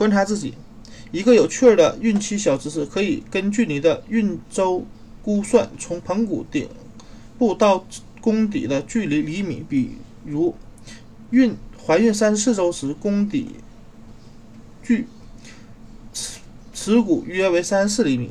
观察自己。一个有趣的孕期小知识，可以根据你的孕周估算，从盆骨顶部到宫底的距离厘米。比如，孕怀孕三十四周时，宫底距耻耻骨约为三十四厘米。